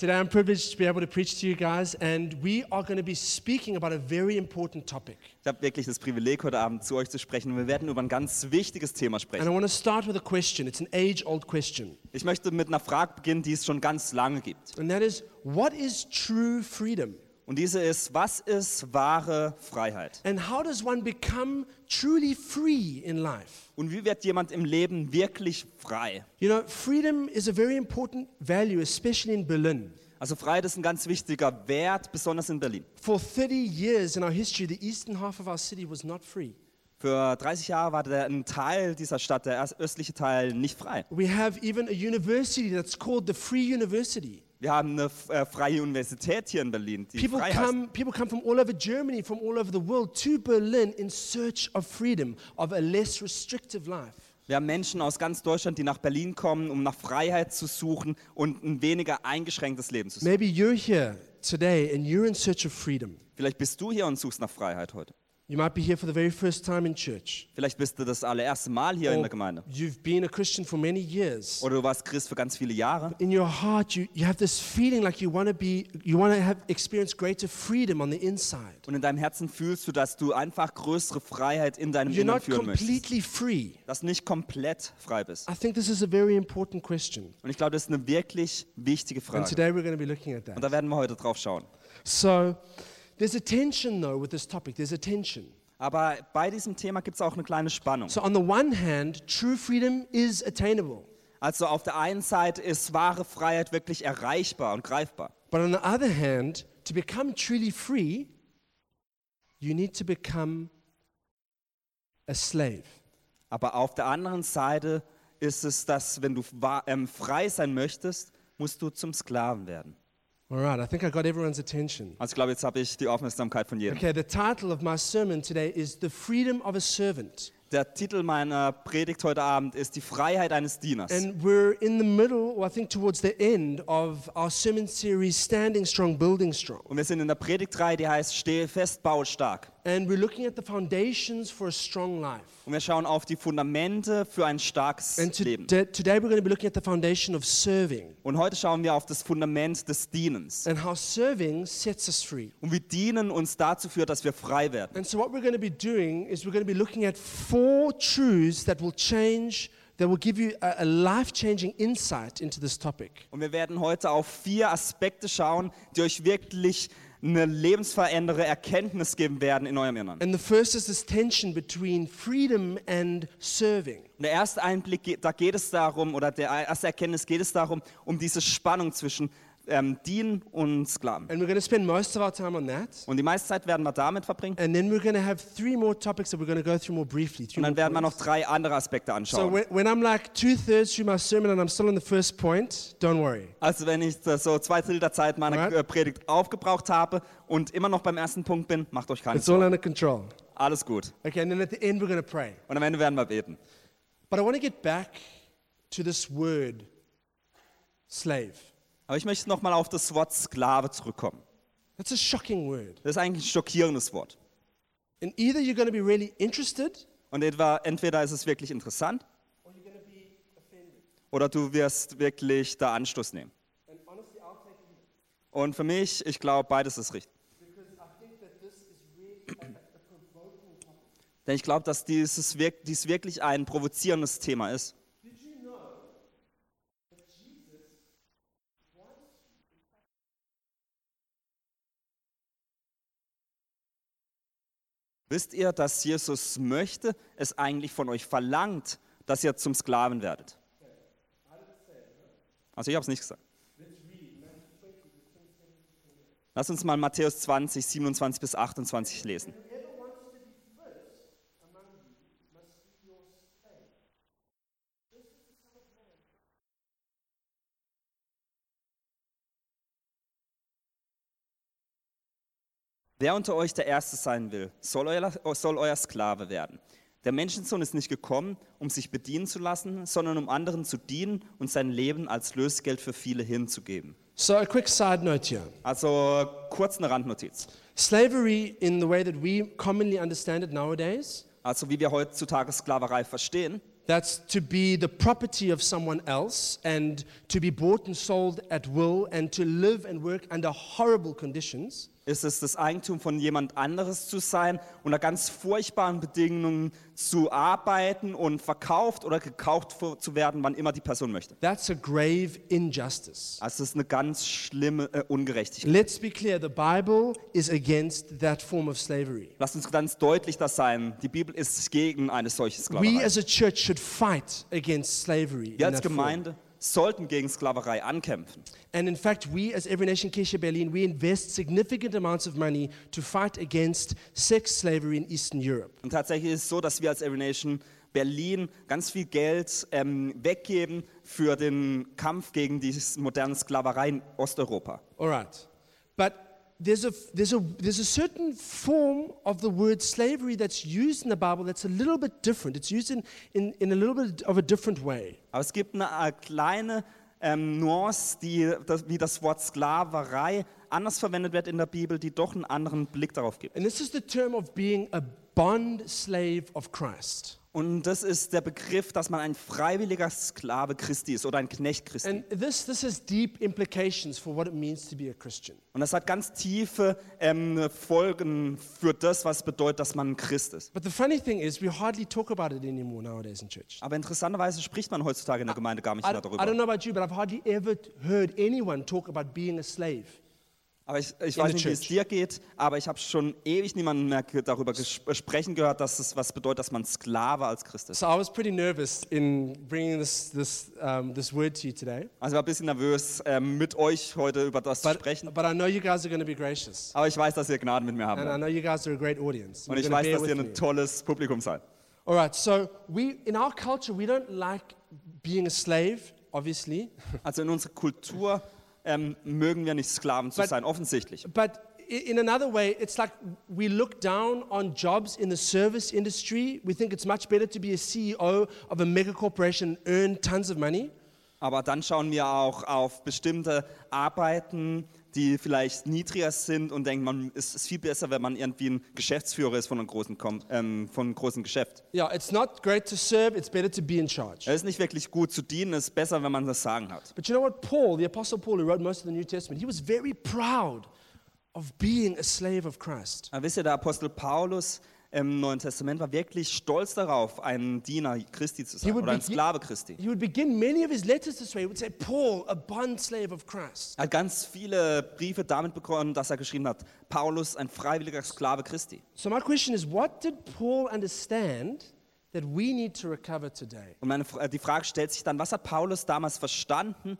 Today I'm privileged to be able to preach to you guys, and we are going to be speaking about a very important topic. Ich habe wirklich das Privileg, heute Abend zu euch zu sprechen. Wir werden über ein ganz wichtiges Thema And I sprechen. want to start with a question. It's an age old question. Ich möchte mit einer Frage beginnen, die es schon ganz lange gibt. And that is what is true freedom? Und diese ist, was ist wahre Freiheit? And how does one become truly free in life? Und wie wird jemand im Leben wirklich frei? You know, freedom is a very important value, especially in Berlin. Also Freiheit ist ein ganz wichtiger Wert, besonders in Berlin. For 30 years in our history, the eastern half of our city was not free. Für 30 Jahre war der, ein Teil dieser Stadt, der östliche Teil, nicht frei. We have even a university that's called the Free University. Wir haben eine äh, freie Universität hier in Berlin, die People frei come, people come from all over Germany, from all over the world to Berlin in search of freedom, of a less restrictive life. Wir haben Menschen aus ganz Deutschland, die nach Berlin kommen, um nach Freiheit zu suchen und ein weniger eingeschränktes Leben zu suchen. Maybe you're here today and you're in search of freedom. Vielleicht bist du hier und suchst nach Freiheit heute. You might be here for the very first time in church. Vielleicht bist du das allererste Mal hier in Or der Gemeinde. you've been a Christian for many years. Oder du warst Christ für ganz viele Jahre. In your heart, you, you have this feeling like you want to be, you want to have experience greater freedom on the inside. Und in deinem Herzen fühlst du, dass du einfach größere Freiheit in deinem You're Innern not führen möchtest. completely free. Dass nicht komplett frei bist. I think this is a very important question. Und ich glaube, das ist eine wirklich wichtige And Frage. today we're going to be looking at Und that. da werden wir heute drauf schauen. So there's a tension though with this topic. There's a tension. Aber bei diesem Thema gibt es auch eine kleine Spannung. So on the one hand, true freedom is attainable. Also auf der einen Seite ist wahre Freiheit wirklich erreichbar und greifbar. But on the other hand, to become truly free, you need to become a slave. Aber auf der anderen Seite ist es, dass wenn du ähm, frei sein möchtest, musst du zum Sklaven werden. All right, I think I got everyone's attention. Also ich glaube, jetzt habe ich die Aufmerksamkeit von jedem. Okay, the title of my sermon today is The Freedom of a Servant. Der Titel meiner Predigt heute Abend ist die Freiheit eines Dieners. And we're in the middle, or I think towards the end, of our sermon series, Standing Strong, Building Strong. Und wir sind in der Predigtreihe, die heißt Stehe fest, baue stark. And we're looking at the foundations for a strong life. Und wir schauen auf die Fundamente für ein starkes Leben. today we're going to be looking at the foundation of serving Und heute schauen wir auf das Fundament des Dienens. and how serving sets us free. Und wie Dienen uns dazu führt, dass wir frei werden. And so, what we're going to be doing is we're going to be looking at four truths that will change, that will give you a, a life changing insight into this topic. Und wir werden heute auf vier Aspekte schauen, die euch wirklich eine lebensverändernde Erkenntnis geben werden in eurem Innern. And the first is this tension between freedom and serving. Der erste Einblick, da geht es darum, oder der erste Erkenntnis geht es darum, um diese Spannung zwischen ähm, Dienen und Sklaven. And we're going to spend most of our time on that. Und die meiste Zeit werden wir damit verbringen. And then we're going to have three more topics that we're going to go through more briefly. Three Und dann werden wir noch drei andere Aspekte So anschauen. when, when I'm like two thirds through my sermon and I'm still on the first point, don't worry. Also wenn ich so zwei Drittel der Zeit meiner Alright. äh, Predigt aufgebraucht habe und immer noch beim ersten Punkt bin, macht euch keine It's all Sorgen. under control. Alles gut. Okay, and then at the end we're going to pray. Und am Ende werden wir beten. But I want to get back to this word, slave. Aber ich möchte nochmal auf das Wort Sklave zurückkommen. That's a shocking word. Das ist eigentlich ein schockierendes Wort. And either you're going to be really interested Und etwa, entweder ist es wirklich interessant or you're going to be offended. oder du wirst wirklich da Anstoß nehmen. And honestly, I'll take Und für mich, ich glaube, beides ist richtig. because I think that this is really a, a provoking topic. Denn ich glaube, dass dieses wirk dies wirklich ein provozierendes Thema ist. Did you know that Jesus wants Wisst ihr, dass Jesus möchte, es eigentlich von euch verlangt, dass ihr zum Sklaven werdet? Also ich habe es nicht gesagt. Lass uns mal Matthäus 20, 27 bis 28 lesen. whoever wants to be first among you must be your slave. Just as the Son of Man Wer unter euch der Erste sein will, soll euer, soll euer Sklave werden. Der Menschensohn ist nicht gekommen, um sich bedienen zu lassen, sondern um anderen zu dienen und sein Leben als Lösegeld für viele hinzugeben. So, a quick side note here. Also kurz eine Randnotiz. Slavery, in the way that we commonly understand it nowadays, Also wie wir heutzutage Sklaverei verstehen, That's to be the property of someone else and to be bought and sold at will and to live and work under horrible conditions. Ist es das Eigentum von jemand anderes zu sein, unter ganz furchtbaren Bedingungen zu arbeiten und verkauft oder gekauft zu werden, wann immer die Person möchte? That's a grave injustice. Also es ist eine ganz schlimme äh, Ungerechtigkeit. Let's be clear the Bible is against that form of slavery. Lasst uns ganz deutlich das sein. Die Bibel ist gegen eine solche We Sklaverei. as a church should fight against slavery. Wir als that form. Sollten gegen Sklaverei ankämpfen. And in fact, we as Every Nation Keshe Berlin, we invest significant amounts of money to fight against sex slavery in Eastern Europe. Und tatsächlich ist es so, dass wir als Every Nation Berlin ganz viel Geld ähm, weggeben für den Kampf gegen die moderne Sklaverei in Osteuropa. All right. But there's a, there's, a, there's a certain form of the word slavery that's used in the Bible that's a little bit different. It's used in, in, in a little bit of a different way. Aber es gibt eine äh, kleine ähm, Nuance, die, das, wie das Wort Sklaverei anders verwendet wird in der Bibel, die doch einen anderen Blick darauf gibt. And this is the term of being a bond slave of Christ. Und das ist der Begriff, dass man ein freiwilliger Sklave Christi ist oder ein Knecht Christi. And this, this has deep implications for what it means to be a Christian. Und das hat ganz tiefe ähm, Folgen für das, was bedeutet, dass man ein Christ ist. But the funny thing is, we hardly talk about it anymore nowadays in church. Aber interessanterweise spricht man heutzutage in der Gemeinde gar nicht I, mehr I don't darüber. know about you, but I've hardly ever heard anyone talk about being a slave. Aber ich, ich weiß nicht, wie es dir geht, aber ich habe schon ewig niemanden mehr darüber sprechen gehört, dass es was bedeutet, dass man Sklave als Christ ist. So I was pretty nervous in bringing this, this, um, this word to you today. Also ich war ein bisschen nervös, ähm, mit euch heute über das zu But, sprechen. but I know you guys are going to be gracious. Aber ich weiß, dass ihr Gnaden mit mir haben And I know you guys are a great audience. Und ich weiß, dass ihr ein tolles Publikum seid. All right, so we, in our culture, we don't like being a slave, obviously. Also in unserer Kultur ähm, mögen wir nicht Sklaven zu But- sein, offensichtlich. But i- in another way, it's like we look down on jobs in the service industry. We think it's much better to be a CEO of a mega corporation and earn tons of money. Aber dann schauen wir auch auf bestimmte Arbeiten, die vielleicht niedriger sind und denken, man es ist viel besser, wenn man irgendwie ein Geschäftsführer ist von einem großen, Kom ähm, von einem großen Geschäft. Yeah, it's not great to serve, it's better to be in charge. Es ist nicht wirklich gut zu dienen, es ist besser, wenn man das Sagen hat. But you know what? Paul, the Apostle Paul, who wrote most of the New Testament, he was very proud of being a slave of Christ. Aber wisst ihr, der Apostel Paulus im Neuen Testament war wirklich stolz darauf, ein Diener Christi zu sein oder ein Sklave Christi. He would begin many of his letters this way. He would say, Paul, a bond slave of Christ. Er hat ganz viele Briefe damit begonnen, dass er geschrieben hat, Paulus, ein freiwilliger Sklave Christi. So, my question is, what did Paul understand that we need to recover today? Und meine, Fra- die Frage stellt sich dann, was hat Paulus damals verstanden,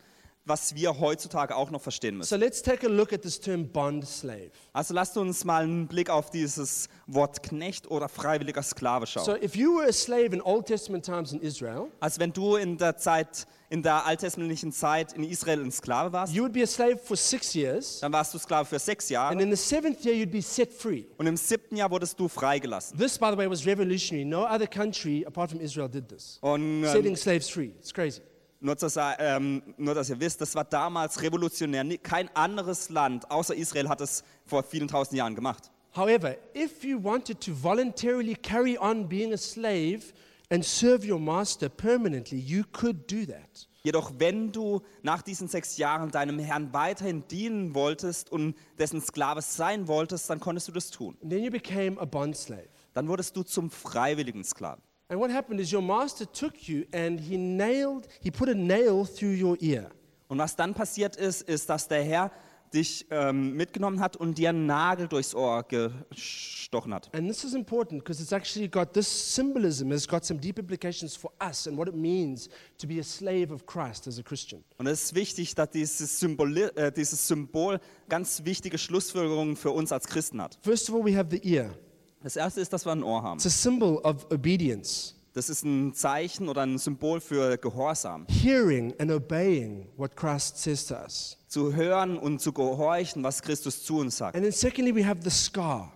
was wir heutzutage auch noch verstehen müssen? So, let's take a look at this term bond slave. Also lasst uns mal einen Blick auf dieses Wort Knecht oder freiwilliger Sklave schauen. So, if you were a slave in Old Testament times in Israel, Also wenn du in der Zeit, in der alttestamentlichen Zeit in Israel ein Sklave warst, you would be a slave for six years, dann warst du Sklave für sechs Jahre and in the seventh year, you'd be set free. und im siebten Jahr wurdest du freigelassen. This, by the way, was revolutionary. No other country apart from Israel did this. Und Setting ähm, slaves free. It's crazy. Nur, sa- ähm, nur, dass ihr wisst, das war damals revolutionär. Kein anderes Land außer Israel hat es vor vielen tausend Jahren gemacht. However, if you wanted to voluntarily carry on being a slave and serve your master permanently, you could do that. Jedoch wenn du nach diesen sechs Jahren deinem Herrn weiterhin dienen wolltest und dessen Sklave sein wolltest, dann konntest du das tun. And then you became a bond slave. Dann wurdest du zum freiwilligen Sklaven. And what happened is your master took you and he nailed, he put a nail through your ear. Und was dann passiert ist, ist, dass der Herr dich ähm, mitgenommen hat und dir einen Nagel durchs Ohr gestochen hat. And this is important because it's actually got this symbolism has got some deep implications for us and what it means to be a slave of Christ as a Christian. Und es ist wichtig, dass dieses, Symboli äh, dieses Symbol ganz wichtige Schlussfolgerungen für uns als Christen hat. First of all, we have the ear. Das erste ist, dass wir ein Ohr haben. It's a symbol of obedience, Das ist ein Zeichen oder ein Symbol für Gehorsam. hearing and obeying what Christ says to us. Zu hören und zu gehorchen, was Christus zu uns sagt. And then secondly, we have the scar.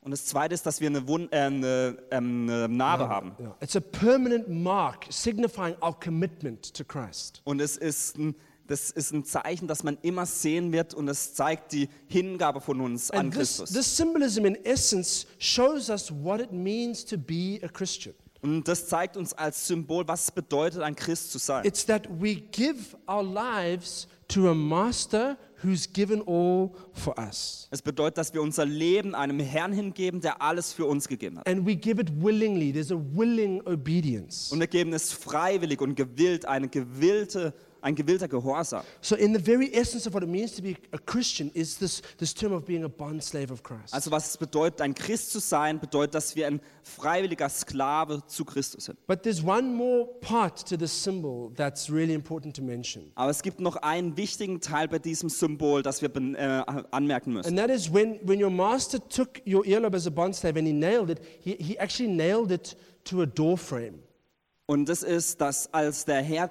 Und das zweite ist, dass wir eine, Wund äh, eine, ähm, eine Narbe haben. Yeah. It's a permanent mark signifying our commitment to Christ. Und es ist ein, das ist ein Zeichen, das man immer sehen wird und es zeigt die Hingabe von uns an And this, Christus. this symbolism, in essence, shows us what it means to be a Christian. Und das zeigt uns als Symbol, was es bedeutet, ein Christ zu sein. It's that we give our lives to a master who's given all for us. Es bedeutet, dass wir unser Leben einem Herrn hingeben, der alles für uns gegeben hat. And we give it willingly. There's a willing obedience. Und wir geben es freiwillig und gewillt, eine gewillte, ein gewillter Gehorsam. So, in the very essence of what it means to be a Christian, is this, this term of being a bond slave of Christ. Also was es bedeutet, ein Christ zu sein, bedeutet, dass wir ein freiwilliger Sklave zu Christus sind. But there's one more part to this symbol that's really important to mention. Aber es gibt noch einen wichtigen Teil bei diesem Symbol, das wir äh, anmerken müssen. And that is when, when your master took your earlobe as a bond slave and he nailed it, he, he actually nailed it to a door frame. Und das ist, dass als der Herr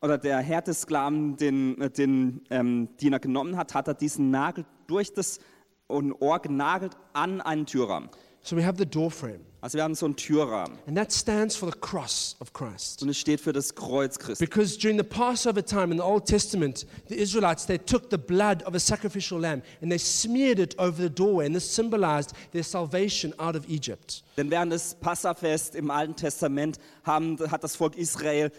oder der Herr des Sklaven den, äh, den ähm, Diener genommen hat, hat er diesen Nagel durch das Ohr genagelt an einen Türrahmen. So we have the door frame. Also wir haben so einen Türrahmen And that stands for the cross of Christ. und es steht für das Kreuz Christi. Because during the Passover time in the Old Testament, the Israelites, they took the blood of a sacrificial lamb and they smeared it over the doorway. And this symbolized their salvation out of Egypt. Denn während des Passafest im Alten Testament haben, hat das Volk Israel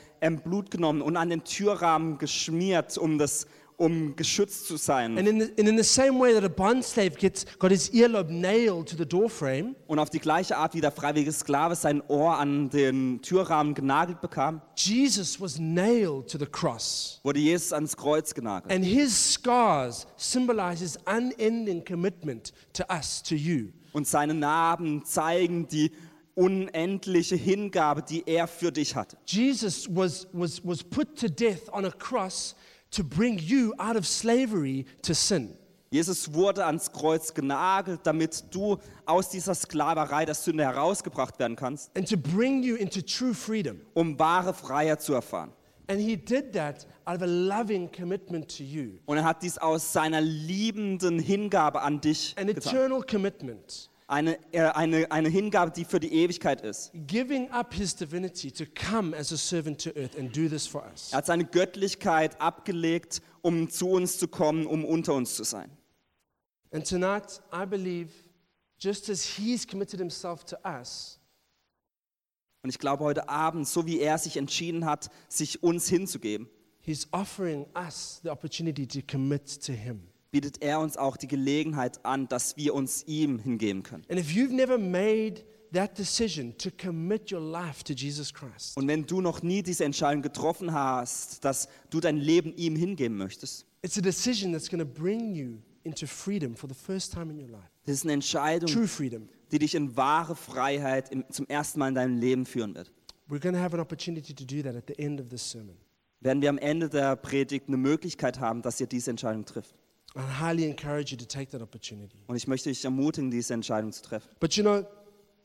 Blut genommen und an den Türrahmen geschmiert, um, das, um geschützt zu sein. And in the, and in the same way that a bond slave gets, got his earlobe nailed to the door frame, Und auf die gleiche Art wie der freiwillige Sklave sein Ohr an den Türrahmen genagelt bekam, Jesus was nailed to the cross. wurde Jesus ans Kreuz genagelt. And his scars symbolize his unending commitment to us, to you. Und seine Narben zeigen die unendliche Hingabe, die er für dich hatte. Jesus was, was, was put to death on a cross to bring you out of slavery to sin. Jesus wurde ans Kreuz genagelt, damit du aus dieser Sklaverei der Sünde herausgebracht werden kannst, and to bring you into true freedom. um wahre Freiheit zu erfahren. And he did that out of a loving commitment to you, Und er hat dies aus seiner liebenden Hingabe an dich an getan. eternal commitment, Eine, äh, eine, eine Hingabe, die für die Ewigkeit ist. giving up his divinity to come as a servant to earth and do this for us. Er hat seine Göttlichkeit abgelegt, um zu uns zu kommen, um unter uns zu sein. And tonight, I believe, just as he's committed himself to us, Und ich glaube heute Abend, so wie er sich entschieden hat, sich uns hinzugeben, he's offering us the opportunity to commit to him. Bietet er uns auch die Gelegenheit an, dass wir uns ihm hingeben können. And if you've never made that decision to commit your life to Jesus Christ, Und wenn du noch nie diese Entscheidung getroffen hast, dass du dein Leben ihm hingeben möchtest, it's a decision that's going to bring you into freedom for the first time in your life. das ist eine Entscheidung, True freedom. die dich in wahre Freiheit im, zum ersten Mal in deinem Leben führen wird. We're going to have an opportunity to do that at the end of this sermon. Werden wir am Ende der Predigt eine Möglichkeit haben, dass ihr diese Entscheidung trifft. I highly encourage you to take that opportunity. Und ich möchte dich ermutigen, diese Entscheidung zu treffen. But you know,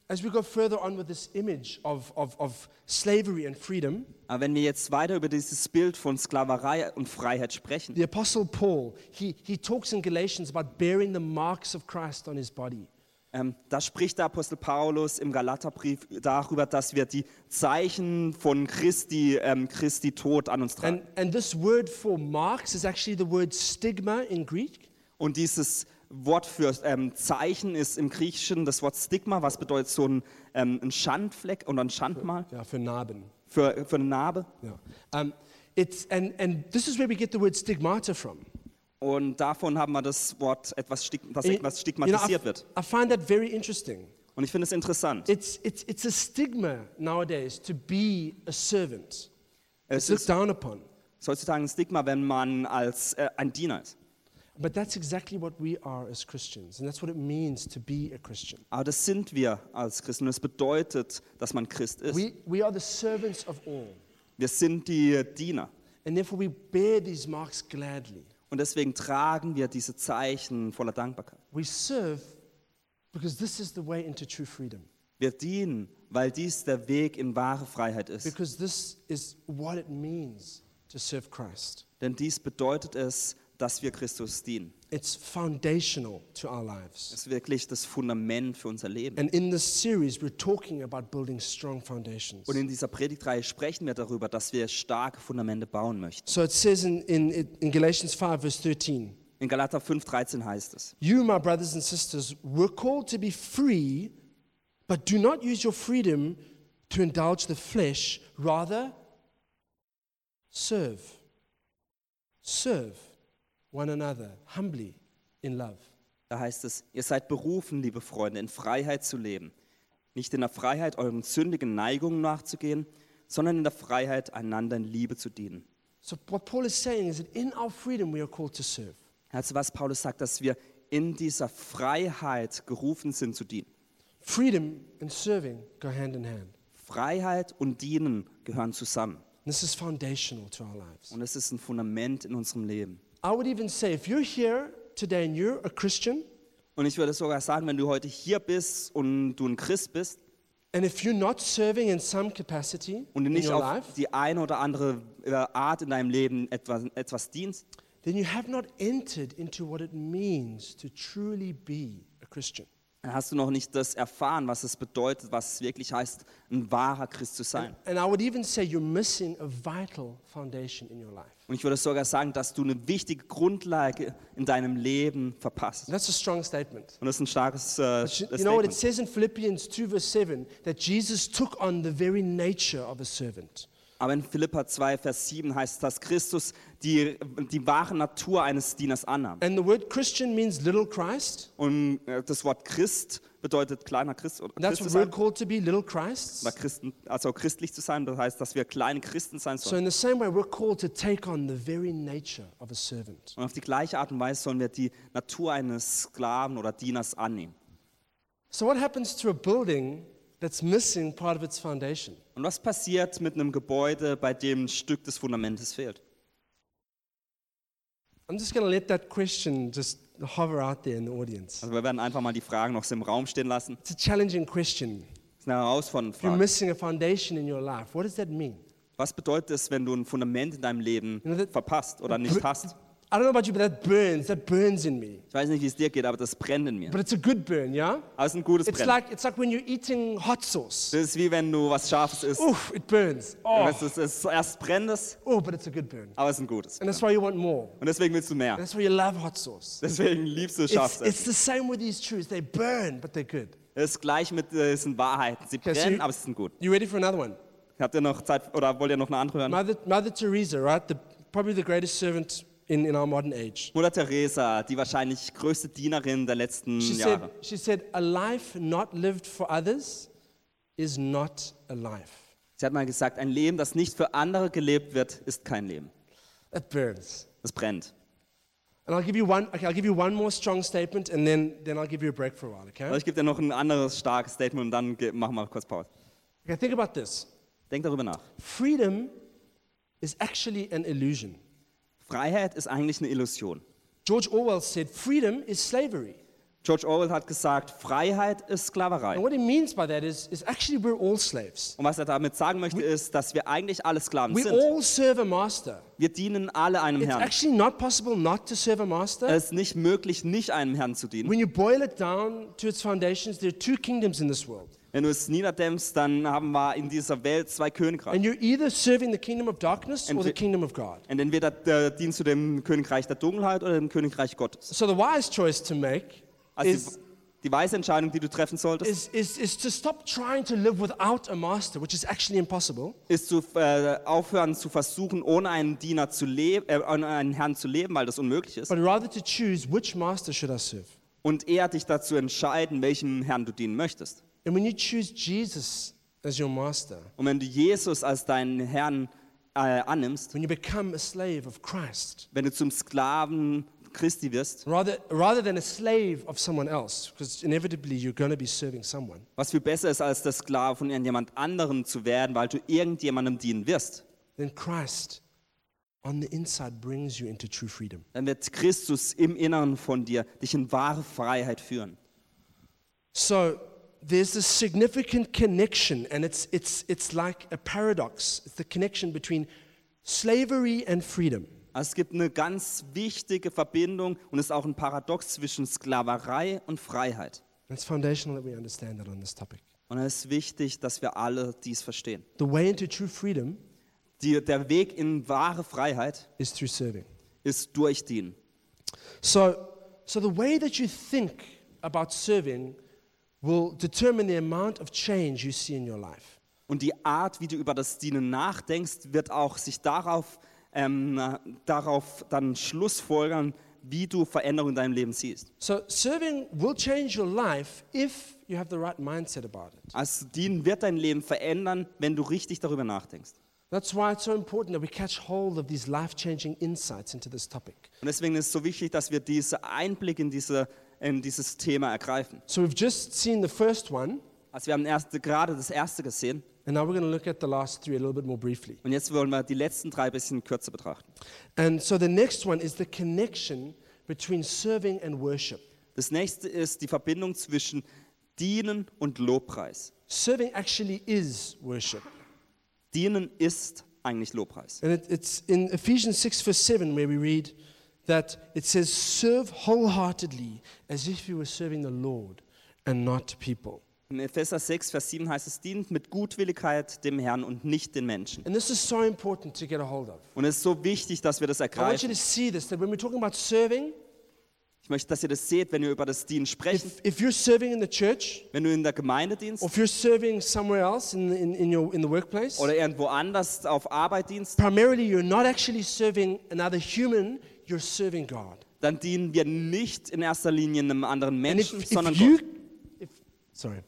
as we go further on with this image of, of, of slavery and freedom, Aber wenn wir jetzt weiter über dieses Bild von Sklaverei und Freiheit sprechen, the Apostle Paul, he, he talks in Galatians about bearing the marks of Christ on his body. Ähm, da spricht der Apostel Paulus im Galaterbrief darüber, dass wir die Zeichen von Christi, ähm, Christi Tod an uns tragen. And, and this word for marks is actually the word stigma in Greek. Und dieses Wort für ähm, Zeichen ist im Griechischen das Wort Stigma, was bedeutet so ein, ähm, ein Schandfleck oder ein Schandmal Yeah, for Narben. für, für eine Narbe. Yeah. Um, it's, and, and this is where we get the word stigmata from. Und davon haben wir das Wort, etwas, das And, etwas you know, I, stigmatisiert wird. I find that very interesting. Und ich finde es interessant. It's, it's, it's a stigma nowadays to be a servant. Es It's looked ist down upon. heutzutage ein Stigma, wenn man als äh, ein Diener ist. But that's exactly what we are as Christians, and that's what it means to be a Christian. Aber das sind wir als Christen. Und es bedeutet, dass man Christ ist. We, we are the servants of all, Wir sind die Diener. and therefore we bear these marks gladly. Und deswegen tragen wir diese Zeichen voller Dankbarkeit. We serve because this is the way into true freedom, Wir dienen, weil dies der Weg in wahre Freiheit ist. because this is what it means to serve Christ. Denn dies bedeutet es, dass wir Christus dienen. It's foundational to our lives. Das ist wirklich das Fundament für unser Leben. And in this series, we're talking about building strong foundations. Und in dieser Predigtreihe sprechen wir darüber, dass wir starke Fundamente bauen möchten. So it says in, in, in Galatians 5, verse 13. In Galater 5,13 heißt es: You, my brothers and sisters, were called to be free, but do not use your freedom to indulge the flesh, rather serve. Serve one another humbly in love. Da heißt es, ihr seid berufen, liebe Freunde, in Freiheit zu leben. Nicht in der Freiheit, euren sündigen Neigungen nachzugehen, sondern in der Freiheit, einander in Liebe zu dienen. So, what Paul is saying is that in our freedom we are called to serve. Also was Paulus sagt, dass wir in dieser Freiheit gerufen sind zu dienen. Freedom and serving go hand in hand. Freiheit und Dienen gehören zusammen. This is foundational to our lives. Und es ist ein Fundament in unserem Leben. I would even say if you're here today and you're a Christian, Und ich würde sogar sagen, wenn du heute hier bist und du ein Christ bist and if you're not serving in some capacity und du in nicht your auf life, die eine oder andere äh, Art in deinem Leben etwas, etwas dienst, then you have not entered into what it means to truly be a Christian. Dann hast du noch nicht das erfahren, was es bedeutet, was es wirklich heißt, ein wahrer Christ zu sein. And I would even say you're missing a vital foundation in your life. Und ich würde sogar sagen, dass du eine wichtige Grundlage in deinem Leben verpasst. And that's a strong statement. Und das ist ein starkes äh, But you, you know what it says in Philippians 2, verse 7 that Jesus took on the very nature of a servant. Aber in Philippa 2, Vers 7 heißt es, dass Christus die, die wahre Natur eines Dieners annahm. And the word Christian means little Christ. Und äh, das Wort Christ bedeutet kleiner Christ oder, that's Christ what we're called to be, little Christs. Christen, also christlich zu sein. Das heißt, dass wir kleine Christen sein So, sollen. in the same way, we're called to take on the very nature of a servant. Und auf die gleiche Art und Weise sollen wir die Natur eines Sklaven oder Dieners annehmen. So, what happens to a building that's missing part of its foundation? Und was passiert mit einem Gebäude, bei dem ein Stück des Fundamentes fehlt? I'm just going to let that question just hover out there in the audience. Also wir werden einfach mal die Fragen noch so im Raum stehen lassen. It's a challenging question. Das ist eine herausfordernde If you're Frage. missing a foundation in your life, what does that mean? Was bedeutet es, wenn du ein Fundament in deinem Leben You know, that- verpasst oder nicht hast? I don't know about you, but that burns. That burns in me. Ich weiß nicht, wie es dir geht, aber das brennt in mir. But it's a good burn, yeah? Aber es ist ein gutes It's Brennen. like, it's like when you're eating hot sauce. Das ist wie wenn du was Scharfes isst. Oof, it burns. Oh, Es ist, es ist, erst brennt es, oh, but it's a good burn. aber es ist ein gutes. And that's why you want more. Und deswegen willst du mehr. That's why you love hot sauce. Deswegen liebst du It's, scharfes it's the same with these truths. They burn, but they're good. Es ist gleich mit, es sind Wahrheiten. Sie Okay, so brennen, you- aber sie sind gut. You ready for another one? Habt ihr noch Zeit oder wollt ihr noch eine andere hören? Mother, Mother Teresa, right? The, probably the greatest servant in, in our modern age. Mutter Teresa, die wahrscheinlich größte Dienerin der letzten She said, Jahre. she said, a life not lived for others is not a life. Sie hat mal gesagt, ein Leben, das nicht für andere gelebt wird, ist kein Leben. That burns. Es brennt. And I'll give you one, okay, I'll give you one more strong statement and then, then I'll give you a break for a while, Aber okay? ich gebe dir noch ein anderes starkes Statement und dann ge- machen wir kurz Pause. Okay, think about this. Denk darüber nach. Freedom is actually an illusion. Freiheit ist eigentlich eine Illusion. George Orwell said, freedom is slavery. George Orwell hat gesagt, Freiheit ist And Sklaverei. what he means by that is, is actually we're all slaves. Und was er damit sagen möchte, ist, dass wir eigentlich alle Sklaven We sind. all serve a master. Wir dienen alle einem It's Herrn. actually not possible not to serve a master. Es ist nicht möglich, nicht einem Herrn zu dienen. When you boil it down to its foundations, there are two kingdoms in this world. Wenn du es niederdämmst, dann haben wir in dieser Welt zwei Königreiche. And you're either serving the kingdom of darkness or And the we- kingdom of God. Und entweder äh, dienst du dem Königreich der Dunkelheit oder dem Königreich Gottes. So the wise choice to make Also is, die, weise Entscheidung, die du treffen solltest, is, is, is to stop trying to live without a master, which is actually impossible, ist zu äh, aufhören zu versuchen, ohne einen Diener zu leben, äh, ohne einen Herrn zu leben, weil das unmöglich ist. but rather to choose which master should I serve. Und eher dich dazu entscheiden, welchem Herrn du dienen möchtest. And when you choose Jesus as your master, Und wenn du Jesus als deinen Herrn äh, annimmst, when you become a slave of Christ, wenn du zum Sklaven Christi wirst, rather, rather than a slave of someone else, because inevitably you're going to be serving someone, was viel besser ist, als der Sklave von irgendjemand anderem zu werden, weil du irgendjemandem dienen wirst, then Christ on the inside brings you into true freedom. dann wird Christus im Inneren von dir dich in wahre Freiheit führen. So there's this significant connection, and it's, it's, it's like a paradox. It's the connection between slavery and freedom. Also es gibt eine ganz wichtige Verbindung und es ist auch ein Paradox zwischen Sklaverei und Freiheit. It's foundational that we understand that on this topic. Und es ist wichtig, dass wir alle dies verstehen. The way into true freedom Die, der Weg in wahre Freiheit is through serving. ist durch Dienen. So, so the way that you think about serving will determine the amount of change you see in your life. Und die Art, wie du über das Dienen nachdenkst, wird auch sich darauf, ähm, darauf dann schlussfolgern, wie du Veränderungen in deinem Leben siehst. So, serving will change your life if you have the right mindset about it. Also Dienen wird dein Leben verändern, wenn du richtig darüber nachdenkst. That's why it's so important that we catch hold of these life changing insights into this topic. Und deswegen ist es so wichtig, dass wir diesen Einblick in, diese, in dieses Thema ergreifen. So, we've just seen the first one, Also wir haben erste, gerade das erste gesehen and now we're going to look at the last three a little bit more briefly. und jetzt wollen wir die letzten drei ein bisschen kürzer betrachten. And so, the next one is the connection between serving and worship. Das nächste ist die Verbindung zwischen Dienen und Lobpreis. Serving actually is worship. Dienen ist eigentlich Lobpreis. And it, it's in Ephesians 6, verse 7, where we read that it says, Serve wholeheartedly as if you were serving the Lord and not people. In Epheser 6, Vers 7 heißt es, dient mit Gutwilligkeit dem Herrn und nicht den Menschen. And this is so important to get a hold of. Und es ist so wichtig, dass wir das I want you ergreifen. to see this that when we're talking about serving, Ich möchte, dass ihr das seht, wenn wir über das Dienen sprechen. if, if you're serving in the church, Wenn du in der Gemeinde dienst or if you're serving somewhere else in, in, in, your, in the workplace, oder irgendwo anders auf Arbeit dienst, primarily you're not actually serving another human, you're serving God. dann dienen wir nicht in erster Linie einem anderen if, Menschen, if sondern you, Gott. if, sorry.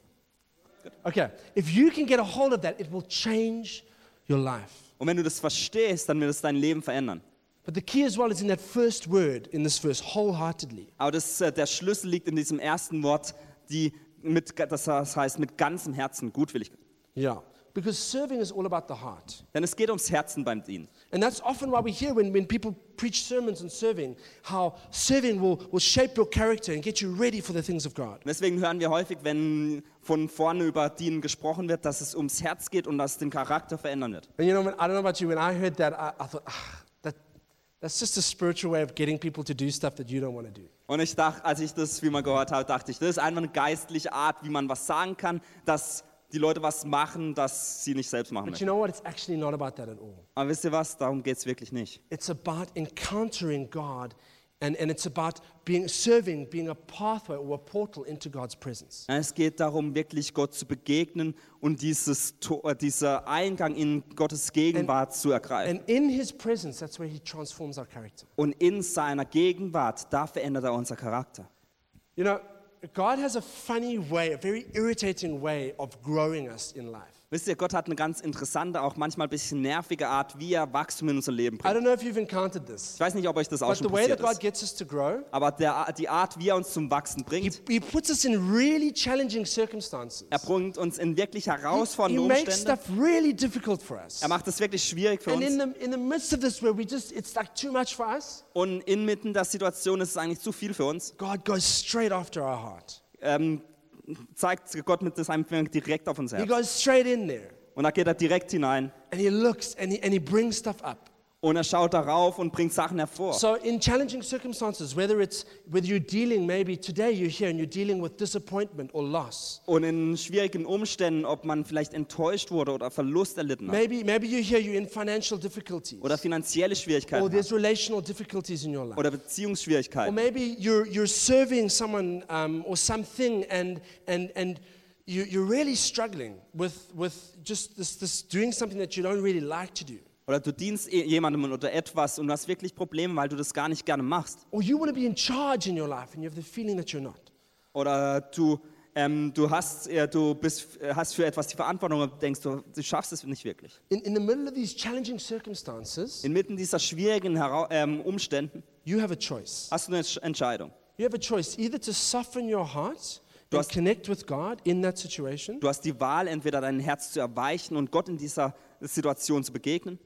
Okay, if you can get a hold of that, it will change your life. Und wenn du das verstehst, dann wird es dein Leben verändern. But the key as well is in that first word in this verse, wholeheartedly. Aber das, äh, der Schlüssel liegt in diesem ersten Wort, die mit, das heißt mit ganzem Herzen, Gutwilligkeit. Yeah. Because serving is all about the heart. Denn es geht ums Herzen beim Dienen. And that's often why we hear when, when people preach sermons on serving, how serving will, will shape your character and get you ready for the things of God. Deswegen hören wir häufig, wenn von vorne über Dienen gesprochen wird, dass es ums Herz geht und dass es den Charakter verändern wird. And you know, when, I don't know about you, when I heard that, I, I thought, ah, that, that's just a spiritual way of getting people to do stuff that you don't want to do. Und ich dachte, als ich das wie mal gehört habe, dachte ich, das ist einfach eine geistliche Art, wie man was sagen kann, dass die Leute was machen, das sie nicht selbst machen But you möchten. know what? It's actually not about that at all. Aber wisst ihr was? Darum geht es wirklich nicht. It's about encountering God, and, and it's about being serving, being a pathway or a portal into God's presence. Es geht darum, wirklich Gott zu begegnen und dieses, Tor- dieser Eingang in Gottes Gegenwart zu ergreifen. And in His presence, that's where He transforms our character. Und in seiner Gegenwart, da verändert er unser Charakter. You know, God has a funny way, a very irritating way of growing us in life. Wisst ihr, Gott hat eine ganz interessante, auch manchmal ein bisschen nervige Art, wie er Wachstum in unser Leben I bringt. don't know if you've encountered this, Ich weiß nicht, ob euch das auch but schon the way that passiert God ist. gets us to grow, Aber der, die Art, wie er uns zum Wachsen He, bringt, he puts us in really challenging circumstances. er bringt uns in wirklich He herausfordernde makes Umstände. stuff really difficult for us. Er macht es wirklich schwierig für And in uns. the, in the midst of this, where we just, it's like too much for us, Und inmitten der Situation ist es eigentlich zu viel für uns. God goes straight after our heart. Ähm, zeigt Gott mit seinem Finger direkt auf uns He her. goes straight in there Und da geht er direkt hinein. and He looks and He, and he brings stuff up. Und er schaut darauf und bringt Sachen hervor. So, in challenging circumstances, whether it's whether you're dealing, maybe today you're here and you're dealing with disappointment or loss. Und in schwierigen Umständen, ob man vielleicht enttäuscht wurde oder Verlust erlitten hat. Maybe, maybe you're here, you're in financial difficulties. Oder finanzielle Or Schwierigkeiten there's hat. relational difficulties in your life. Oder Or Beziehungsschwierigkeiten. maybe you're, you're serving someone um, or something and, and, and you, you're really struggling with, with just this, this doing something that you don't really like to do. Oder du dienst jemandem oder etwas und du hast wirklich Probleme, weil du das gar nicht gerne machst. Or you want to be in charge in your life and you have the feeling that you're not. Oder du, ähm, du, hast, äh, du bist, äh, hast für etwas die Verantwortung und denkst, du, du schaffst es nicht wirklich. In, in the middle of these challenging circumstances, Inmitten dieser schwierigen Hera ähm, Umständen you have a choice. hast du eine Sch- Entscheidung. You have a choice either to soften your heart Du hast- connect with God in that situation, Du hast die Wahl, entweder dein Herz zu erweichen und Gott in dieser Situation zu begegnen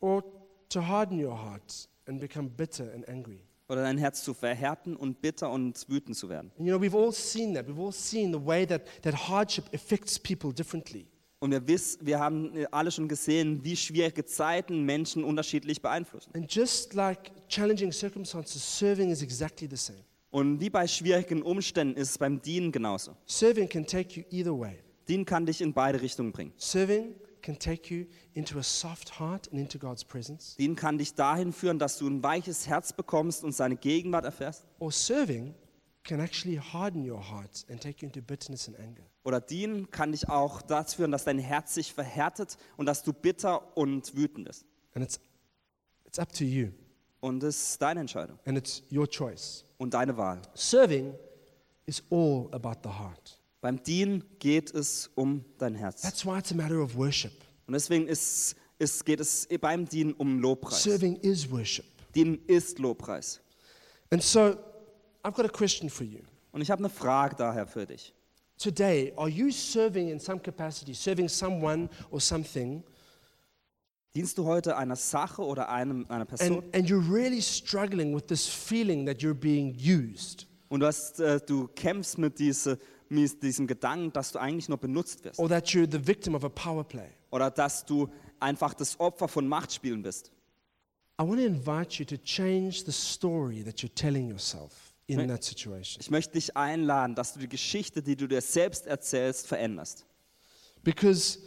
or to harden your heart and become bitter and angry. oder dein Herz zu verhärten und bitter und wütend zu werden. And you know, we've all seen that. We've all seen the way that, that hardship affects people differently. Und wir, wiss, wir haben äh, alle schon gesehen, wie schwierige Zeiten Menschen unterschiedlich beeinflussen. And just like challenging circumstances, serving is exactly the same. Und wie bei schwierigen Umständen ist es beim Dienen genauso. Serving can take you either way. Dienen kann dich in beide Richtungen bringen. Serving can take you into a soft heart and into God's presence. Dienen kann dich dahin führen, dass du ein weiches Herz bekommst und seine Gegenwart erfährst. Or serving can actually harden your heart and take you into bitterness and anger. Oder dienen kann dich auch dazu führen, dass dein Herz sich verhärtet und dass du bitter und wütend bist. And it's, it's up to you, Und das ist deine Entscheidung and it's your choice. und deine Wahl. Serving is all about the heart. Beim Dienen geht es um dein Herz. That's why it's a matter of worship. Und deswegen ist, ist, geht es beim Dienen um Lobpreis. Serving is worship. Dienen ist Lobpreis. And so, I've got a question for you. Und ich habe eine Frage daher für dich. Today, are you serving in some capacity, serving someone or something, Dienst du heute einer Sache oder einem, einer Person? and, and you're really struggling with this feeling that you're being used? Und du, hast, äh, du kämpfst mit, diese, mit diesem Gedanken, dass du eigentlich nur benutzt wirst. Or that you're the victim of a power play? Oder dass du einfach das Opfer von Machtspielen bist. I want to invite you to change the story that you're telling yourself in Right. that situation. Ich möchte dich einladen, dass du die Geschichte, die du dir selbst erzählst, veränderst. Because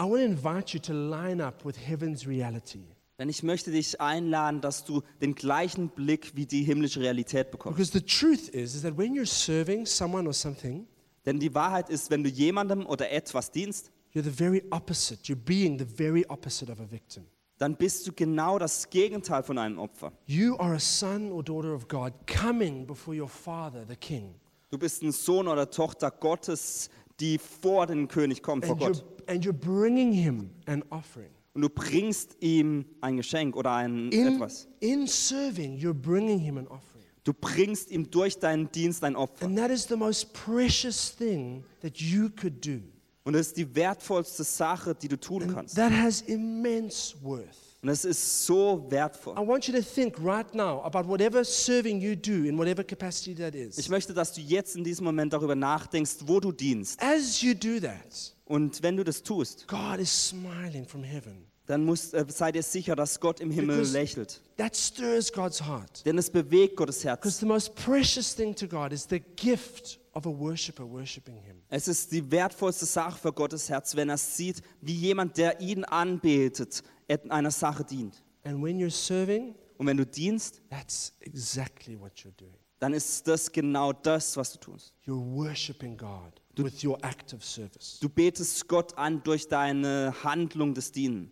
I want to invite you to line up with heaven's reality. Denn ich möchte dich einladen, dass du den gleichen Blick wie die himmlische Realität bekommst. Because the truth is, is that when you're serving someone or something, Denn die Wahrheit ist, wenn du jemandem oder etwas dienst, you're the very opposite. You're being the very opposite of a victim. dann bist du genau das Gegenteil von einem Opfer. You are a son or daughter of God coming before your father, the king. Du bist ein Sohn oder Tochter Gottes, die vor den König kommt, vor And you're, Gott. and you're bringing him an offering. Und du bringst ihm ein Geschenk oder ein In, etwas. in serving, you're bringing him an offering. Du bringst ihm durch deinen Dienst ein Opfer. And that is the most precious thing that you could do. Und das ist die wertvollste Sache, die du tun And kannst. that has immense worth. Und es ist so wertvoll. I want you to think right now about whatever serving you do in whatever capacity that Ich möchte, dass du jetzt in diesem Moment darüber nachdenkst, wo du dienst. As you do that, Und wenn du das tust, God is smiling from heaven. Dann musst, äh, sei dir sicher, dass Gott im Himmel Because- lächelt. That stirs God's heart. Denn es bewegt Gottes Because Herz. the most precious thing to God is the gift of a worshiper worshiping Him. Es ist die wertvollste Sache für Gottes Herz, wenn er sieht, wie jemand, der ihn anbetet, et- einer Sache dient. And when you're serving, Und wenn du dienst, that's exactly what you're doing. dann ist das genau das, was du tust. You're worshiping God with your act of service. Du betest Gott an durch deine Handlung des Dienen.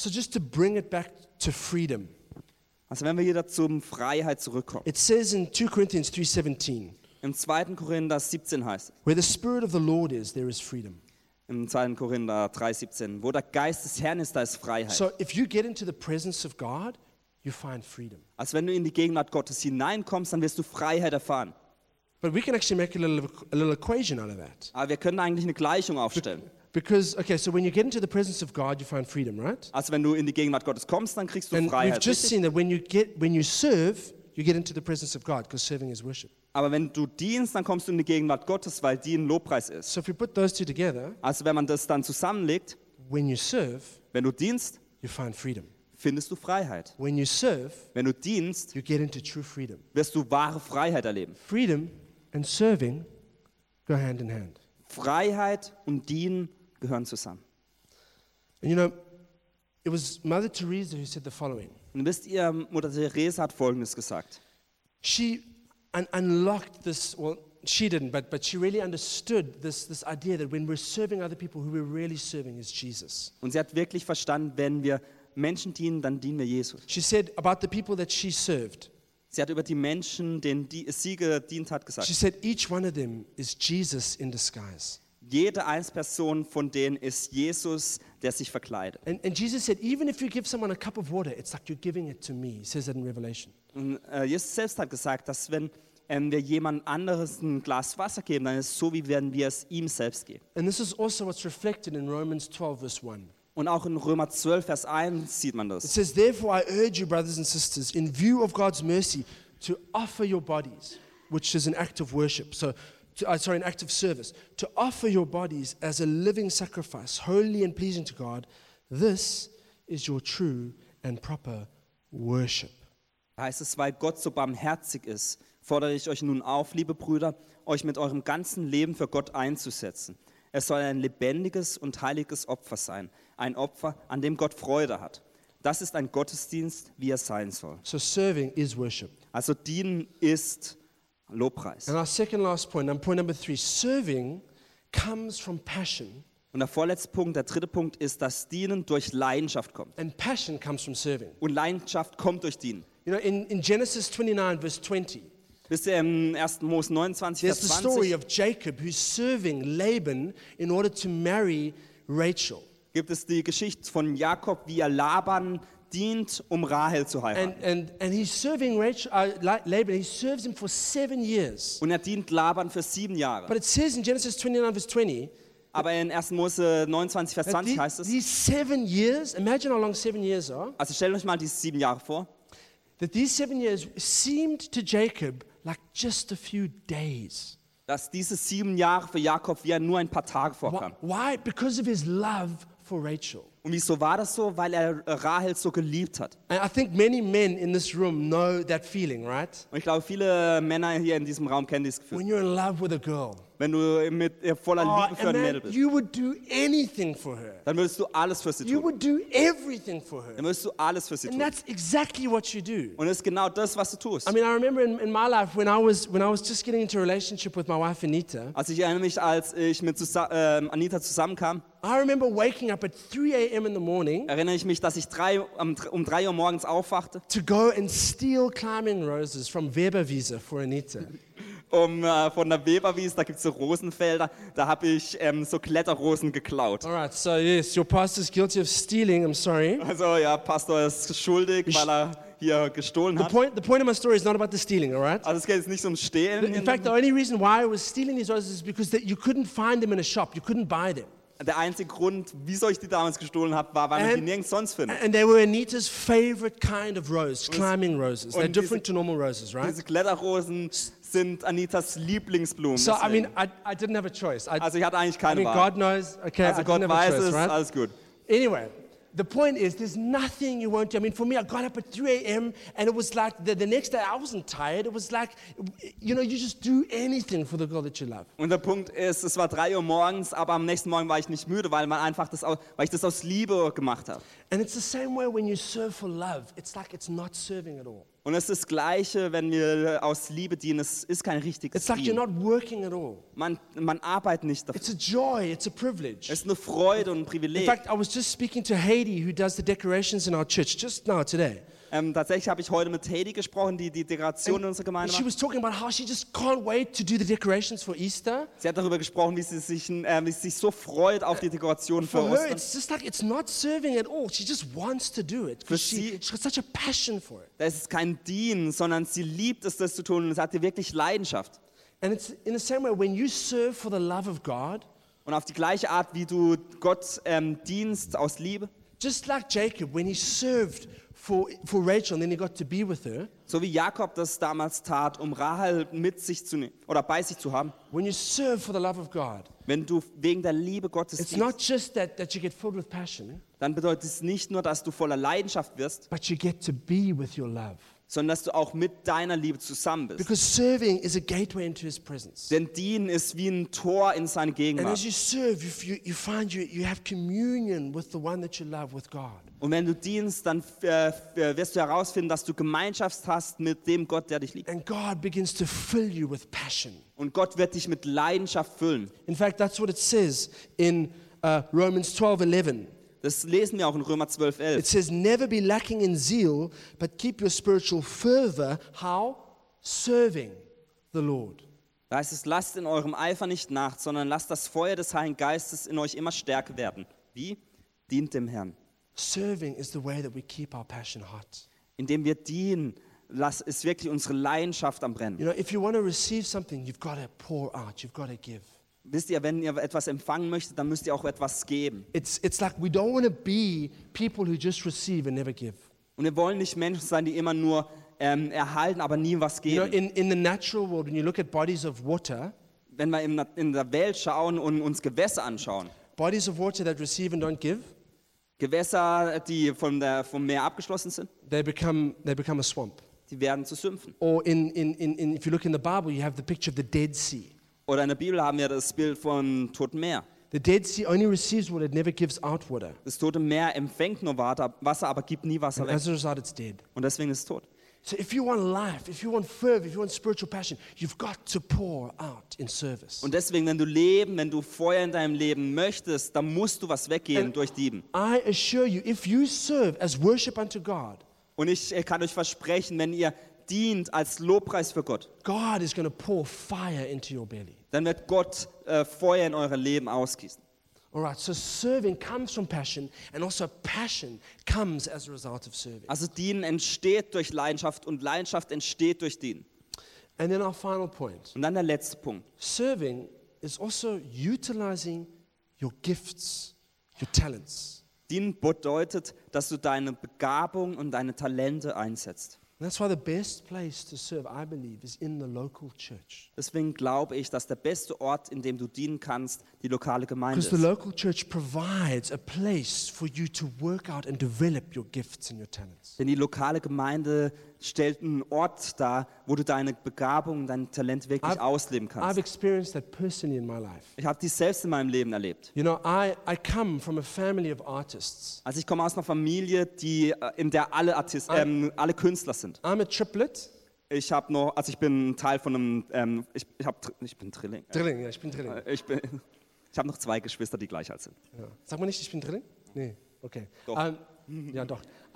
So, just to bring it back to freedom, Also wenn wir wieder zum Freiheit zurückkommen. it says in 2 Corinthians 3:17, Im 2. Korinther 17 heißt es, where the Spirit of the Lord is, there is freedom. im 2. Korinther 3,17, wo der Geist des Herrn ist, da ist Freiheit. So, if you get into the presence of God, you find freedom. Also wenn du in die Gegenwart Gottes hineinkommst, dann wirst du Freiheit erfahren. But we can actually make a little, a little equation out of that. Aber wir können eigentlich eine Gleichung aufstellen. Because, okay, so when you get into the presence of God, you find freedom, right? Also wenn du in die Gegenwart Gottes kommst, dann kriegst du And we've just richtig? seen that when you get when you serve, you get into the presence of God because serving is worship. Aber wenn du dienst, dann kommst du in die Gegenwart Gottes, weil die ein Lobpreis ist. So if you put those two together, Also wenn man das dann zusammenlegt, when you serve, wenn du dienst, you find freedom. findest du Freiheit. When you serve, Wenn du dienst, you get into true freedom. wirst du wahre Freiheit erleben. Freedom and serving go hand in hand. Freiheit und Dienen gehören zusammen. And you know, it was Mother Teresa who said the following. Und wisst ihr, Mutter Therese hat Folgendes gesagt. She un- unlocked this, well, she didn't, but, but she really understood this, this idea that when we're serving other people, who we're really serving is Jesus. Und sie hat wirklich verstanden, wenn wir Menschen dienen, dann dienen wir Jesus. She said about the people that she served, Sie hat über die Menschen, denen die, sie gedient hat, she gesagt. said each one of them is Jesus in disguise. Jede Einzelperson von denen ist Jesus, der sich verkleidet. And, and Jesus said, even if you give someone a cup of water, it's like you're giving it to me. He says that in Revelation. Und äh, Jesus selbst hat gesagt, dass wenn ähm, wir jemand anderes ein Glas Wasser geben, dann ist es so, wie wenn wir es ihm selbst geben. And this is also what's reflected in Romans 12, verse 1. Und auch in Römer 12, Vers 1 sieht man It das. says, Therefore, I urge you, brothers and sisters, in view of God's mercy, to offer your bodies, which is an act of worship. So, to, uh, sorry, an act of service. To offer your bodies as a living sacrifice, holy and pleasing to God. This is your true and proper worship. Heißt es, weil Gott so barmherzig ist, fordere ich euch nun auf, liebe Brüder, euch mit eurem ganzen Leben für Gott einzusetzen. Es soll ein lebendiges und heiliges Opfer sein, ein Opfer, an dem Gott Freude hat. Das ist ein Gottesdienst, wie er sein soll. So serving is worship. Also dienen ist Lobpreis. And our second last point, and point number three, serving comes from passion, Und der vorletzte Punkt, der dritte Punkt ist, dass Dienen durch Leidenschaft kommt. and passion comes from serving. Und Leidenschaft kommt durch Dienen. You know, in, in Genesis 29, verse 20, Wisst ihr, im 1. Mose 29, there's Vers the story 20 of Jacob who's serving Laban in order to marry Rachel. gibt es die Geschichte von Jakob, wie er Laban dient, um Rahel zu heiraten. And, and, and he's serving Rachel, uh, La- Laban, he serves him for seven years. Und er dient Laban für sieben Jahre. But it says in Genesis 29, verse 20, Aber in 1. Mose 29, Vers that 20 the- heißt es, these seven years, imagine how long seven years are, also stellt euch mal diese sieben Jahre vor, that these seven years seemed to Jacob like just a few days. dass diese sieben Jahre für Jakob wie nur ein paar Tage vorkamen. why? Because of his love for Rachel. Und wieso war das so? Weil er Rahel so geliebt hat. And I think many men in this room know that feeling, right? Und ich glaube, viele Männer hier in diesem Raum kennen dieses Gefühl. When you're in love with a girl. Wenn du mit, äh, voller Oh, Liebe für ein Mädel bist, you would do anything for her. dann würdest du alles für sie You tun. would do everything for her. Dann würdest du alles für sie And tun. that's exactly what you do. Und das ist genau das, was du tust. I mean, I remember in, in my life when I was when I was just getting into a relationship with my wife Anita. Also ich erinnere mich, als ich mit Susa ähm, Anita zusammenkam, I remember waking up at 3 a.m. in the morning erinnere ich mich, dass ich drei, um, um drei Uhr morgens aufwachte, to go and steal climbing roses from Weberwiese for Anita. um äh, von der Weberwiese, da gibt es so Rosenfelder, da habe ich ähm, so Kletterrosen geklaut. All right, so yes, your pastor's guilty of stealing. I'm sorry. Also ja, Pastor ist schuldig, weil er hier gestohlen The hat. point, the point of my story is not about the stealing, all right? Also es geht jetzt nicht ums Stehlen. In fact, the only reason why I was stealing these roses is because that you couldn't find them in a shop. You couldn't buy them. Der einzige Grund, wieso ich die damals gestohlen habe, war, weil man die And- nirgends sonst findet. And they were Anita's favorite kind of rose, climbing roses. They're und diese- different to normal roses, right? Diese Kletterrosen sind Anitas Lieblingsblumen. So, I mean, I, I didn't have a choice. I, also ich hatte eigentlich I mean, Wahl. God knows. Okay, I Also didn't Gott have a weiß choice, es, right? alles gut. Anyway, the point is, there's nothing you won't do. I mean, for me, I got up at 3 a.m. and it was like the, the next day I wasn't tired. It was like, you know, you just do anything for the girl that you love. Und der Punkt ist, es war 3 Uhr morgens, aber am nächsten Morgen war ich nicht müde, weil, man einfach das, weil ich das aus Liebe gemacht habe. And it's the same way when you serve for love. It's like it's not serving at all. Und es ist das Gleiche, wenn wir aus Liebe dienen. Es ist kein richtiges It's like you're Dienen. not working at all. Man, man arbeitet nicht dafür. It's a joy. It's a privilege. Es ist eine Freude und ein In Privileg. fact, I was just speaking to Haiti, who does the decorations in our church, just now today. Ähm, tatsächlich habe ich heute mit Heidi gesprochen, die die Dekoration in unserer Gemeinde she macht. was talking about how she just can't wait to do the decorations for Easter. Sie hat darüber gesprochen, wie sie sich, äh, wie sie sich so freut auf die Dekoration für For her, Ostern. it's just like it's not serving at all. She just wants to do it Für because she, sie- she's got such a passion for it. Das ist kein Dienen, sondern sie liebt es, das zu tun und es hat ihr wirklich Leidenschaft. And it's in the same way when you serve for the love of God, Und auf die gleiche Art, wie du Gott ähm, dienst aus Liebe, just like Jacob when he served for, for Rachel and then he got to be with her, so wie Jakob das damals tat, um Rahel mit sich zu nehmen oder bei sich zu haben, when you serve for the love of God, wenn du wegen der Liebe Gottes it's not just that, that you get filled with passion, dann bedeutet es nicht nur, dass du voller Leidenschaft wirst, but you get to be with your love. sondern dass du auch mit deiner Liebe zusammen bist. Because serving is a gateway into his presence. Denn Dienen ist wie ein Tor in seine And Gegenwart. as you serve, you, you, you find you, you have communion with the one that you love, with God. Und wenn du dienst, dann äh, wirst du herausfinden, dass du Gemeinschaft hast mit dem Gott, der dich liebt. And God begins to fill you with passion. Und Gott wird dich mit Leidenschaft füllen. In fact, that's what it says in uh, Romans 12 11. Das lesen wir auch in Römer 12, 11. It says, Never be lacking in zeal, but keep your spiritual fervor. How? Serving the Lord. Da heißt es, lasst in eurem Eifer nicht nach, sondern lasst das Feuer des Heiligen Geistes in euch immer stärker werden. Wie? Dient dem Herrn. Serving is the way that we keep our passion hot. Indem wir dienen, lass, ist wirklich unsere Leidenschaft am Brennen. You know, if you want to receive something, you've got to pour out, you've got to give. Wisst ihr, wenn ihr etwas empfangen möchtet, dann müsst ihr auch etwas geben. It's, it's like we don't want to be people who just receive and never give. Und wir wollen nicht Menschen sein, die immer nur ähm, erhalten, aber nie was You know, geben. in, in the natural world, when you look at bodies of water, Wenn wir im Na- in der Welt schauen und uns Gewässer anschauen, bodies of water that receive and don't give, Gewässer, die von der, vom Meer abgeschlossen sind, they become, they become a swamp. die werden zu Sümpfen. Or in, in, in, in, if you look in the Bible, you have the picture of the Dead Sea. Oder in der Bibel haben wir das Bild von Toten Meer. The Dead Sea only receives water, it never gives out water. Das Tote Meer empfängt nur Wasser, aber gibt nie Wasser And weg. as a result, it's dead. Und deswegen ist es tot. So if you want life, if you want fervor, if you want spiritual passion, you've got to pour out in service. Und deswegen, wenn du Leben, wenn du Feuer in deinem Leben möchtest, dann musst du was weggeben And- durch Dieben. I assure you, if you serve as worship unto God, Und ich äh, kann euch versprechen, wenn ihr dient als Lobpreis für Gott, God is going to pour fire into your belly. dann wird Gott äh, Feuer in euer Leben ausgießen. All right, so serving comes from passion, and also passion comes as a result of serving. Also Dienen entsteht durch Leidenschaft und Leidenschaft entsteht durch Dienen. And then our final point Und dann der letzte Punkt. serving is also utilizing your gifts, your talents. Dienen bedeutet, dass du deine Begabung und deine Talente einsetzt. That's why the best place to serve, I believe, is in the local church. Deswegen glaube ich, dass der beste Ort, in dem du dienen kannst, die lokale Gemeinde Because the ist. local church provides a place for you to work out and develop your gifts and your talents. Denn die lokale Gemeinde stellt einen Ort dar, wo du deine Begabung, dein Talent wirklich I've- ausleben I've kannst. experienced that personally in my life. Ich habe dies selbst in meinem Leben erlebt. You know, I, I come from a family of artists. Also ich komme aus einer Familie, die, äh, in der alle, Artist, ähm, alle Künstler sind. I'm a triplet. Ich habe noch, also ich bin Teil von einem, ähm, ich, ich, hab, ich bin Drilling. Drilling, ja, ich bin Drilling. Äh, Ich, bin, ich habe noch zwei Geschwister, die gleich alt sind. Ja. Sag mal nicht, ich bin Drilling? Nee, okay. Doch. Um, ja, doch.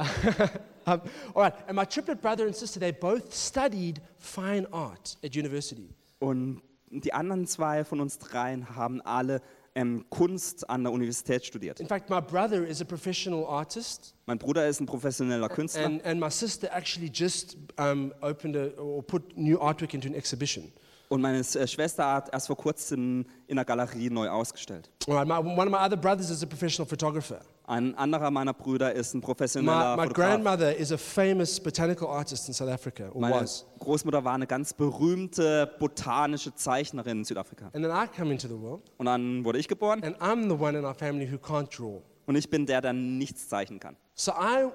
um, all right, and my triplet brother and sister, they both studied fine art at university. Und die anderen zwei von uns dreien haben alle ähm, Kunst an der Universität studiert. In fact, my brother is a professional artist, Mein Bruder ist ein professioneller Künstler and, and my sister actually just um, opened a, or put new artwork into an exhibition. und meine äh, Schwester hat erst vor kurzem in der Galerie neu ausgestellt. All right, my, one of my other brothers is a professional photographer. Ein anderer meiner Brüder ist ein My, professioneller my Fotograf. grandmother is a famous botanical artist in South Africa, or Meine was. Großmutter war eine ganz berühmte botanische Zeichnerin in Südafrika. And then I come into the world, Und dann wurde ich geboren and I'm the one in our family who can't draw. und ich bin der, der nichts zeichnen kann. So I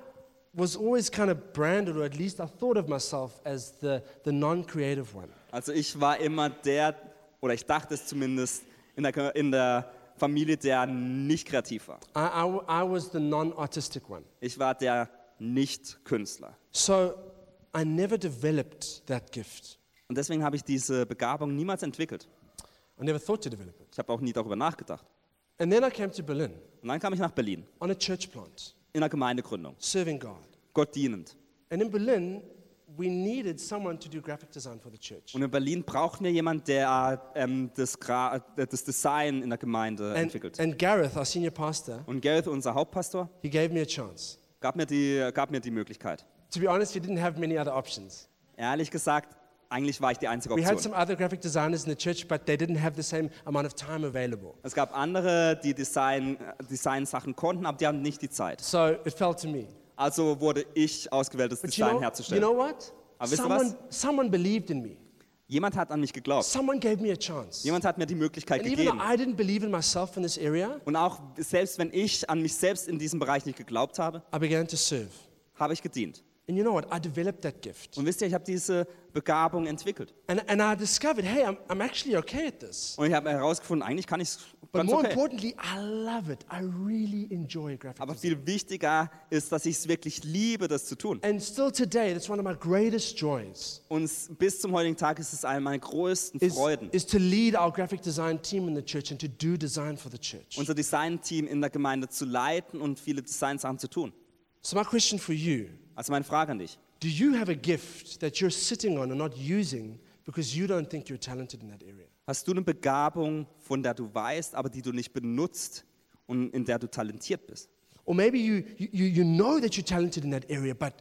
was always kind of branded, or at least I thought of myself as the, the non creative one. Also ich war immer der, oder ich dachte es zumindest, in der, in der Familie, der nicht kreativ war. I, I, I was the non artistic one. Ich war der Nicht-Künstler. So I never developed that gift. Und deswegen habe ich diese Begabung niemals entwickelt. I never thought to develop it. Ich habe auch nie darüber nachgedacht. And then I came to Berlin Und dann kam ich nach Berlin, on a church plant, in einer Gemeindegründung, serving God. Gott dienend. And in Berlin, we needed someone to do graphic design for the church. Und in Berlin brauchten wir jemanden, der ähm, das, äh, das Design in der Gemeinde And, entwickelt. and Gareth, our senior pastor, Und Gareth, unser Hauptpastor, he gave me a chance. gab mir, die, gab mir die Möglichkeit. To be honest, we didn't have many other options. Ehrlich gesagt, eigentlich war ich die einzige We had Option. some other graphic designers in the church, but they didn't have the same amount of time available. Es gab andere, die Design, äh, Design-Sachen konnten, aber die haben nicht die Zeit. So it fell to me. Also wurde ich ausgewählt, das But you Design know, you herzustellen. know what? Aber wisst ihr Someone, someone believed in me. Jemand hat an mich geglaubt. Someone gave me a chance. Jemand hat mir die Möglichkeit And even though gegeben. I didn't believe in myself in this area, Und auch selbst wenn ich an mich selbst in diesem Bereich nicht geglaubt habe, I began to serve. habe ich gedient. And you know what? I developed that gift. Und wisst ihr, ich habe diese Begabung entwickelt. And, and I discovered, hey, I'm, I'm actually okay at this. Und ich habe herausgefunden, eigentlich kann ich es But ganz more okay. importantly, I love it. I really enjoy graphic Aber design. viel wichtiger ist, dass ich es wirklich liebe, das zu tun. And still today, that's one of my greatest joys. Und bis zum heutigen Tag ist es eine meiner größten Is, Freuden. is to lead our graphic design team in the church and to do design for the church. unser Designteam in der Gemeinde zu leiten und viele Designsachen zu tun. So my question for you, Also meine Frage an dich. do you have a gift that you're sitting on and not using because you don't think you're talented in that area? Hast du eine Begabung, von der du weißt, aber die du nicht benutzt und in der du talentiert bist? Or maybe you, you, you know that you're talented in that area, but,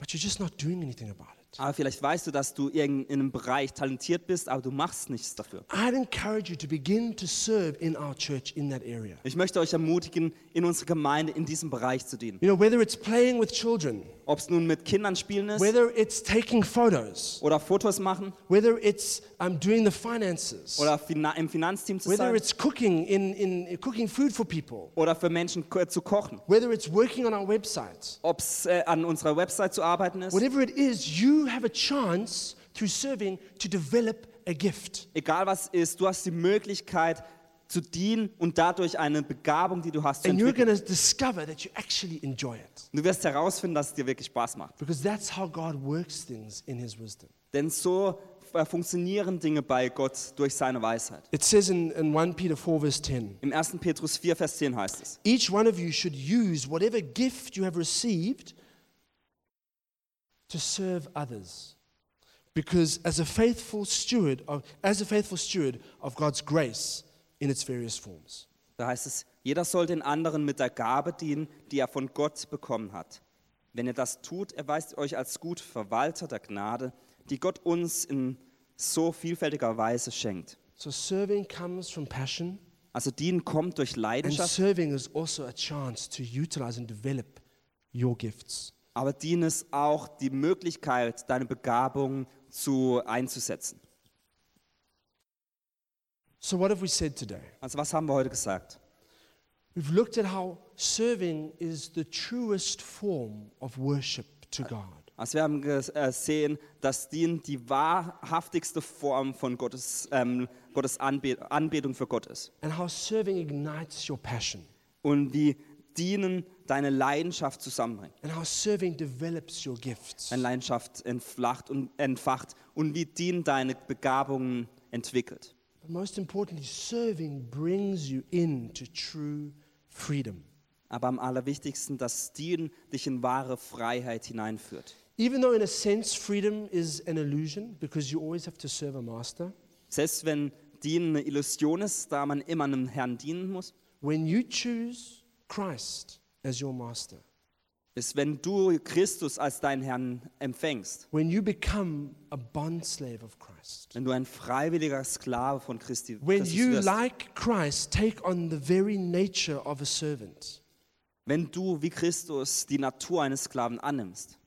but you're just not doing anything about it. Aber vielleicht weißt du, dass du in einem Bereich talentiert bist, aber du machst nichts dafür. I'd encourage you to begin to serve in our church in that area. Ich möchte euch ermutigen, in unserer Gemeinde in diesem Bereich zu dienen. You know, whether it's playing with children, Ob es nun mit Kindern spielen ist. Whether it's taking photos, oder Fotos machen. Whether it's um, doing the finances, oder fina im Finanzteam zu whether sein. it's cooking in, in cooking food for people, oder für Menschen zu kochen. whether it's working on our website, Ob es äh, an unserer Website zu arbeiten ist. whatever it is, you have a chance through serving to develop a gift. Egal was ist, du hast die Möglichkeit, zu dienen und dadurch eine Begabung, die du hast, zu And you're entwickeln. going to discover that you actually enjoy it. Und du wirst herausfinden, dass es dir wirklich Spaß macht. Because that's how God works things in His wisdom. Denn so äh, funktionieren Dinge bei Gott durch seine Weisheit. It says in, in 1 Peter 4, verse 10 Im 1. Petrus 4, Vers 10 heißt es, Each one of you should use whatever gift you have received to serve others. Because as a faithful steward of, as a faithful steward of God's grace in its various forms. da heißt es, jeder soll den anderen mit der Gabe dienen, die er von Gott bekommen hat. Wenn ihr das tut, erweist ihr euch als gut Verwalter der Gnade, die Gott uns in so vielfältiger Weise schenkt. So serving comes from passion, Also dienen kommt durch and Leidenschaft, serving is also a chance to utilize and develop your gifts. aber dienen ist auch die Möglichkeit, deine Begabung zu einzusetzen. So, what have we said today? Also was haben wir heute gesagt? We've looked at how serving is the truest form of worship to God. Also wir haben gesehen, dass Dienen die wahrhaftigste Form von Gottes, ähm, Gottes Anbe Anbetung für Gott ist. and how serving ignites your passion, Und wie Dienen deine Leidenschaft zusammenbringt. and how serving develops your gifts. Deine Leidenschaft entflacht und entfacht. Und wie Dienen deine Begabungen entwickelt. But most importantly, serving brings you into true freedom. Aber am allerwichtigsten, dass Dienen dich in wahre Freiheit hineinführt. Even though, in a sense, freedom is an illusion because you always have to serve a master, Selbst wenn Dienen eine Illusion ist, da man immer einem Herrn dienen muss, when you choose Christ as your master, ist, wenn du Christus als deinen Herrn empfängst, when you become a bondslave of Christ, wenn du ein freiwilliger Sklave von Christi, when Christus you, wirst, like Christ, take on the very nature of a servant, wenn du wie Christus die Natur eines Sklaven annimmst,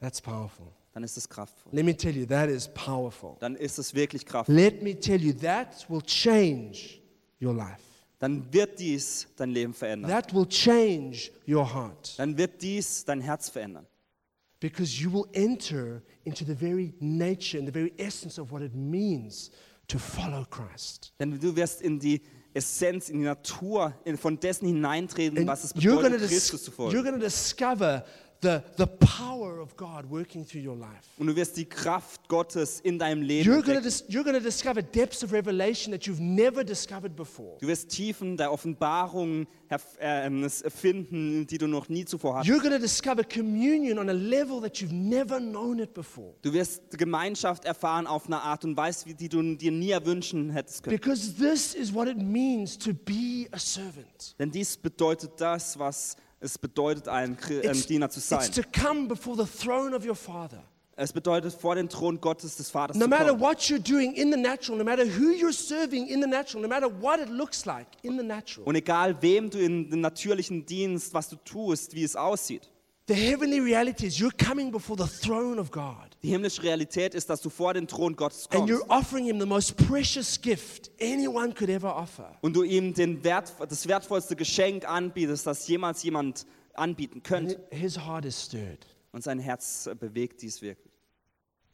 that's powerful. dann ist es kraftvoll. Let me tell you, that is powerful. Dann ist es wirklich kraftvoll. Let me tell you, that will change your life. Dann wird dies dein Leben verändern. That will change your heart Dann wird dies dein Herz verändern. because you will enter into the very nature and the very essence of what it means to follow Christ. Denn du wirst in die Essenz, in die Natur in, von dessen hineintreten, And was es you're bedeutet, Christus zu you're folgen. going to discover the, the power of God working through your life. Und du wirst die Kraft Gottes in deinem Leben You're going, to discover depths of revelation that you've never discovered before. Du wirst Tiefen der Offenbarung herf- ähm, finden, die du noch nie zuvor hattest. You're going to discover communion on a level that you've never known it before. Du wirst Gemeinschaft erfahren auf eine Art und Weise, die du dir nie erwünschen hättest können. Because this is what it means to be a servant. Denn dies bedeutet das, was es bedeutet, ein ähm, Diener zu it's sein. to come before the throne of your Father. Es bedeutet, vor den Thron Gottes des Vaters No zu matter kommen. what you're doing in the natural, no matter who you're serving in the natural, no matter what it looks like in the natural, Und egal, wem du in den natürlichen dienst, was du tust, wie es aussieht. the heavenly reality is you're coming before the throne of God Die himmlische Realität ist, dass du vor den Thron Gottes and kommst you're offering Him the most precious gift anyone could ever offer. und du ihm den Wert, das wertvollste Geschenk anbietest, das jemals jemand anbieten And könnte. his heart is stirred. Und sein Herz bewegt dies wirklich.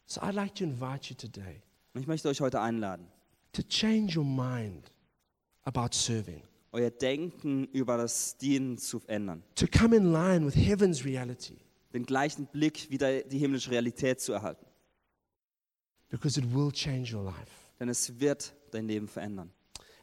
So I'd like to invite you today Und ich möchte euch heute einladen, to change your mind about serving, euer Denken über das Dienen zu ändern. to come in line with heaven's reality, Den gleichen Blick wieder die himmlische Realität zu erhalten. because it will change your life. Denn es wird dein Leben verändern.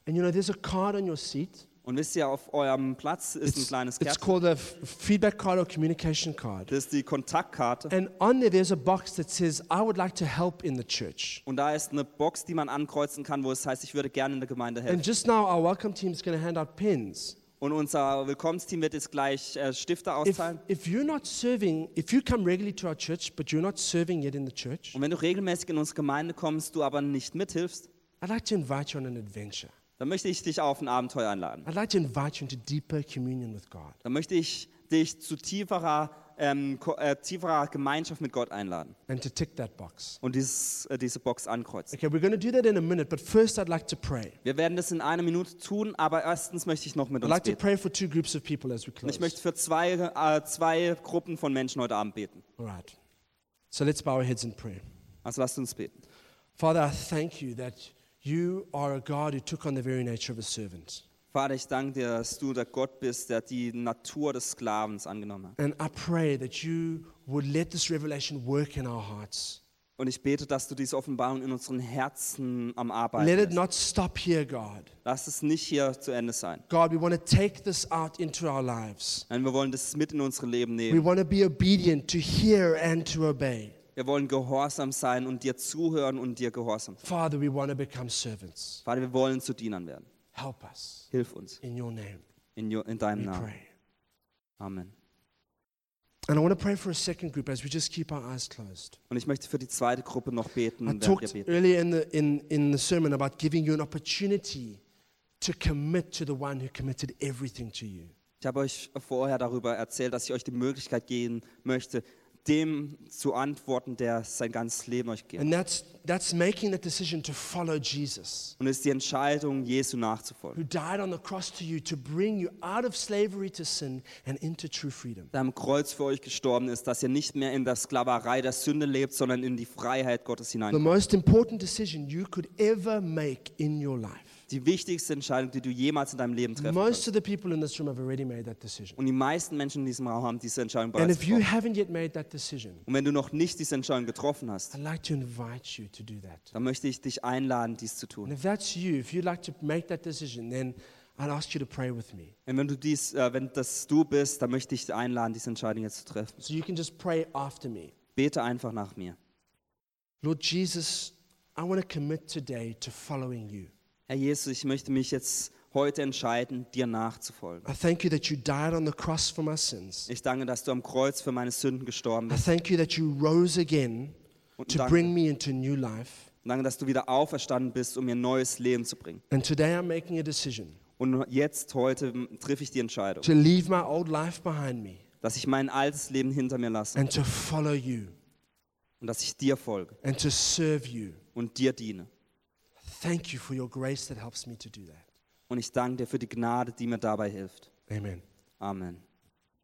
And you know, there's a card on your seat. Und wisst ihr, auf eurem Platz ist ein It's, kleines it's Kärtchen. called a feedback card or communication card. Das ist die Kontaktkarte. And on there, there's a box that says, I would like to help in the church. Und da ist eine Box, die man ankreuzen kann, wo es heißt, ich würde gerne in der Gemeinde helfen. And just now, our welcome team is going to hand out pens. Und unser Willkommensteam wird jetzt gleich äh, Stifte If, austeilen. if you're not serving, if you come regularly to our church, but you're not serving yet in the church, Und wenn du regelmäßig in unsere Gemeinde kommst, du aber nicht mithilfst, I'd like to invite you on an adventure. dann möchte ich dich auf ein Abenteuer einladen. I'd like to invite you into deeper communion with God. Dann möchte ich dich zu tieferer, ähm, äh, tieferer Gemeinschaft mit Gott einladen and to tick that box. und dieses, äh, diese Box ankreuzen. Okay, we're going to do that in a minute, but first I'd like to pray. Wir werden das in einer Minute tun, aber erstens möchte ich noch mit I'd uns like to beten. pray for two groups of people as we Und close. ich möchte für zwei, äh, zwei Gruppen von Menschen heute Abend beten. All right. So let's bow our heads in prayer. Also lasst uns beten. Father, I thank you that You are a God who took on the very nature of a servant. Vater, ich danke dir, dass du der Gott bist, der die Natur des Sklavens angenommen hat. And I pray that you would let this revelation work in our hearts. Und ich bete, dass du diese Offenbarung in unseren Herzen am Arbeiten Let it lässt. not stop here, God. Lass es nicht hier zu Ende sein. God, we want to take this out into our lives. Nein, wir wollen das mit in unsere Leben We nehmen. want to be obedient to hear and to obey. Wir wollen gehorsam sein und dir zuhören und dir gehorsam sein. Father, we want to become servants. Vater, wir wollen zu Dienern werden. Help us. Hilf uns In your name, in, jo- in deinem Namen. pray. Amen. And I want to pray for a second group as we just keep our eyes closed. Und ich möchte für die zweite Gruppe noch beten, I talked earlier in the, in, in the sermon about giving you an opportunity to commit to the one who committed everything to you. Ich habe euch vorher darüber erzählt, dass ich euch die Möglichkeit geben möchte, dem zu antworten, der sein ganzes Leben euch gibt. And that's, that's making that decision to follow Jesus, Und es ist die Entscheidung, Jesu who nachzufolgen. died on the cross to you to bring you out of slavery to sin and into true freedom. Der am Kreuz für euch gestorben ist, dass ihr nicht mehr in der Sklaverei der Sünde lebt, sondern in die Freiheit Gottes The hinein. most important decision you could ever make in your life. Die wichtigste Entscheidung, die du jemals in deinem Leben treffen Most of the people in this room have already made that decision. Und die meisten Menschen in diesem Raum haben diese Entscheidung And bereits if you getroffen. haven't yet made that decision, Und wenn du noch nicht diese Entscheidung getroffen hast, I'd like to invite you to do that. dann möchte ich dich einladen, dies zu And tun. if that's you, if you'd like to make that decision, then I'd ask you to pray with me. Und wenn du dies, äh, wenn das du bist, dann möchte ich dich einladen, diese Entscheidung jetzt zu treffen. So you can just pray after me. Bete einfach nach mir. Lord Jesus, I want to commit today to following you. Herr Jesus, ich möchte mich jetzt heute entscheiden, dir nachzufolgen. I thank you that you died on the cross for my sins. Ich danke, dass du am Kreuz für meine Sünden gestorben I bist. thank you that you rose again Und to danke, bring me into new life. danke, dass du wieder auferstanden bist, um mir ein neues Leben zu bringen. And today I'm making a decision Und jetzt, heute, treffe ich die Entscheidung, to leave my old life behind me dass ich mein altes Leben hinter mir lasse and to follow you und dass ich dir folge and to serve you. und dir diene. Thank you for your grace that helps me to do that. Und ich danke dir für die Gnade, die mir dabei hilft. Amen. Amen.